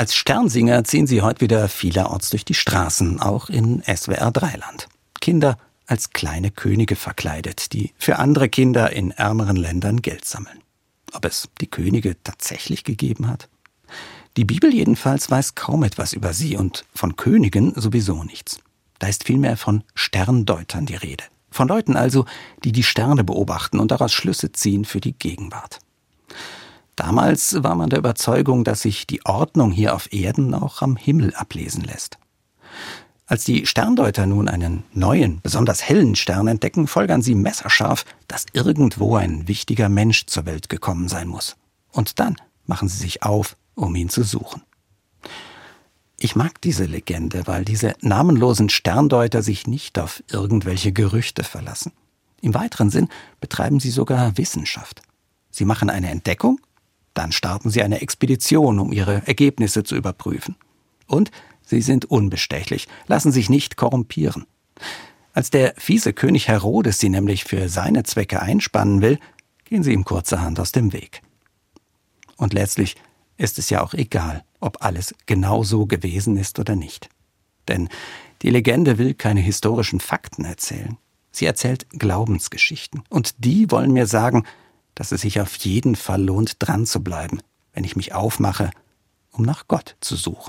Als Sternsinger ziehen sie heute wieder vielerorts durch die Straßen, auch in SWR Dreiland. Kinder als kleine Könige verkleidet, die für andere Kinder in ärmeren Ländern Geld sammeln. Ob es die Könige tatsächlich gegeben hat? Die Bibel jedenfalls weiß kaum etwas über sie und von Königen sowieso nichts. Da ist vielmehr von Sterndeutern die Rede. Von Leuten also, die die Sterne beobachten und daraus Schlüsse ziehen für die Gegenwart. Damals war man der Überzeugung, dass sich die Ordnung hier auf Erden auch am Himmel ablesen lässt. Als die Sterndeuter nun einen neuen, besonders hellen Stern entdecken, folgern sie messerscharf, dass irgendwo ein wichtiger Mensch zur Welt gekommen sein muss. Und dann machen sie sich auf, um ihn zu suchen. Ich mag diese Legende, weil diese namenlosen Sterndeuter sich nicht auf irgendwelche Gerüchte verlassen. Im weiteren Sinn betreiben sie sogar Wissenschaft. Sie machen eine Entdeckung, dann starten sie eine Expedition, um ihre Ergebnisse zu überprüfen. Und Sie sind unbestechlich, lassen sich nicht korrumpieren. Als der fiese König Herodes sie nämlich für seine Zwecke einspannen will, gehen sie ihm kurzerhand aus dem Weg. Und letztlich ist es ja auch egal, ob alles genau so gewesen ist oder nicht. Denn die Legende will keine historischen Fakten erzählen. Sie erzählt Glaubensgeschichten. Und die wollen mir sagen, dass es sich auf jeden Fall lohnt, dran zu bleiben, wenn ich mich aufmache, um nach Gott zu suchen.